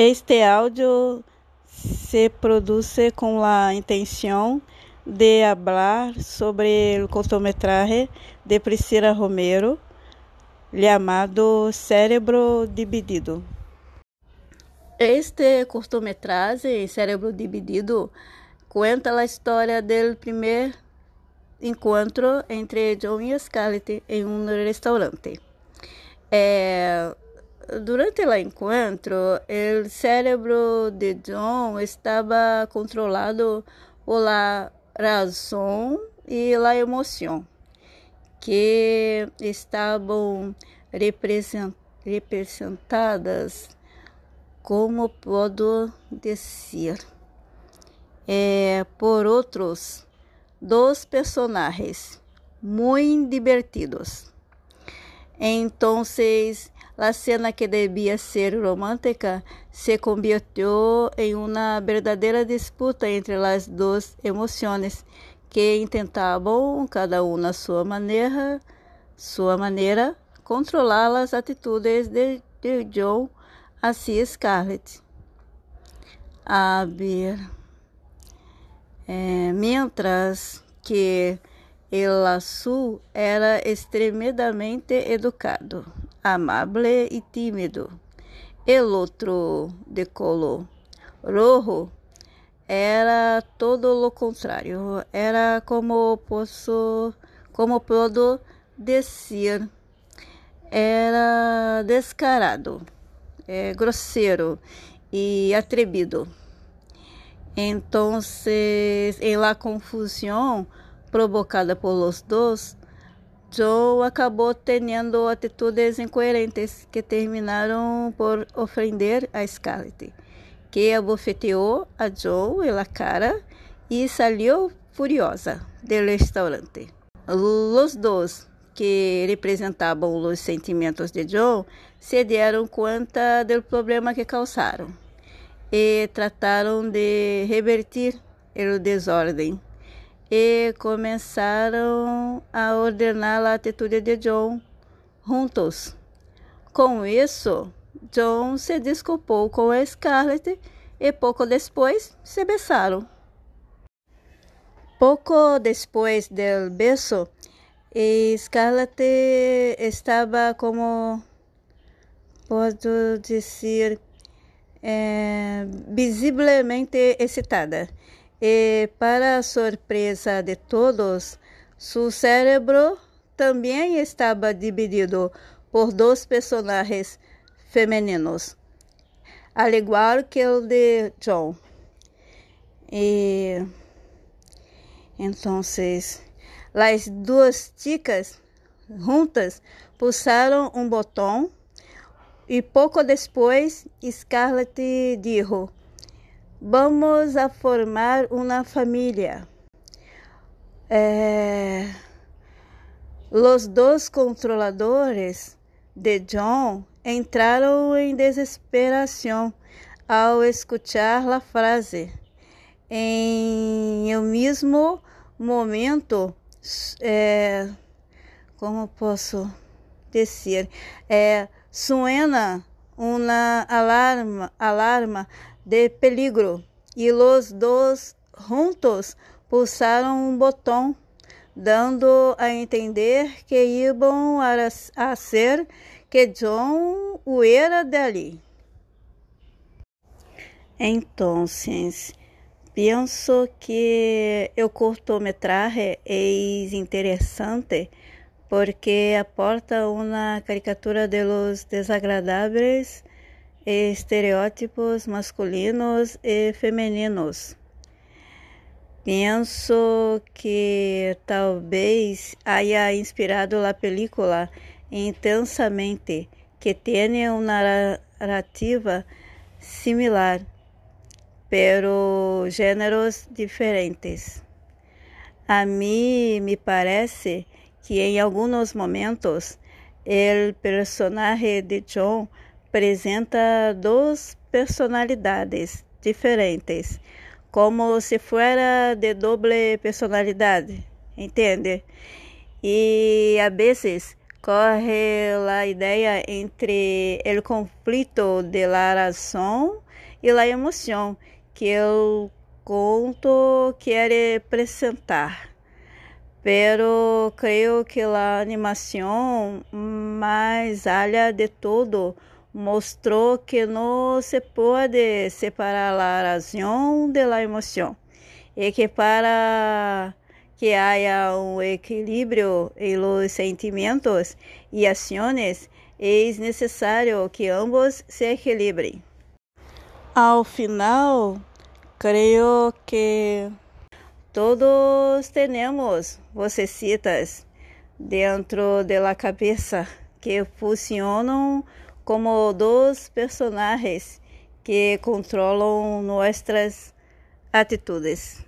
Este áudio se produce com a intenção de falar sobre o cortometraje de Priscila Romero, chamado Cérebro Dividido. Este cortometraje, Cérebro Dividido, conta a história do primeiro encontro entre John e Scarlett em um restaurante. É, Durante o encontro, o cérebro de John estava controlado por la razão e la emoção, que estavam representadas, como posso dizer, é, por outros dois personagens muito divertidos. Então, a cena que devia ser romântica se convirtiu em uma verdadeira disputa entre as duas emoções que tentavam, cada um na sua maneira, sua maneira, controlar as atitudes de, de John hacia Scarlett. A ver, é, mientras que el azul era extremamente educado amable e tímido. El outro, de color rojo, era todo o contrário. Era como posso, como puedo dizer, era descarado, é, grosseiro e atrevido. Então, em la confusão provocada por los dos, Joe acabou tendo atitudes incoerentes que terminaram por ofender a Scarlett, que abofeteou a Joe na cara e saiu furiosa do restaurante. Os dois, que representavam os sentimentos de Joe, se deram conta do problema que causaram e trataram de revertir o desordem e começaram a ordenar a atitude de John juntos. Com isso, John se desculpou com a Scarlett e pouco depois se beijaram. Pouco depois do beijo, Scarlett estava como posso dizer é, visivelmente excitada e, para surpresa de todos, seu cérebro também estava dividido por dois personagens femininos, al igual que o de John. E então, as duas chicas juntas pulsaram um botão e pouco depois Scarlett disse Vamos a formar uma família. É, os dois controladores de John entraram em desesperação ao escutar a frase. Em o mesmo momento, é, como posso dizer, é, suena uma alarma, alarma de peligro e os dois juntos pulsaram um botão, dando a entender que iam a, ser que John o era dali. Então, penso que o cortometraje é interessante porque aporta uma caricatura de los desagradáveis estereótipos masculinos e femininos. Penso que talvez haya inspirado a película intensamente, que tem uma narrativa similar, pero gêneros diferentes. A mim me parece que em alguns momentos o personagem de John apresenta duas personalidades diferentes, como se fuera de doble personalidade, entende? E a vezes corre a ideia entre o conflito de la razão e a emoção que o conto quer apresentar. Pero creio que a animação mais alha de todo mostrou que não se pode separar a razão de la emoção e que para que haya um equilíbrio em los sentimentos e ações, é necessário que ambos se equilibrem. Ao final, creio que todos temos vocecitas dentro da cabeça que funcionam como dois personagens que controlam nossas atitudes.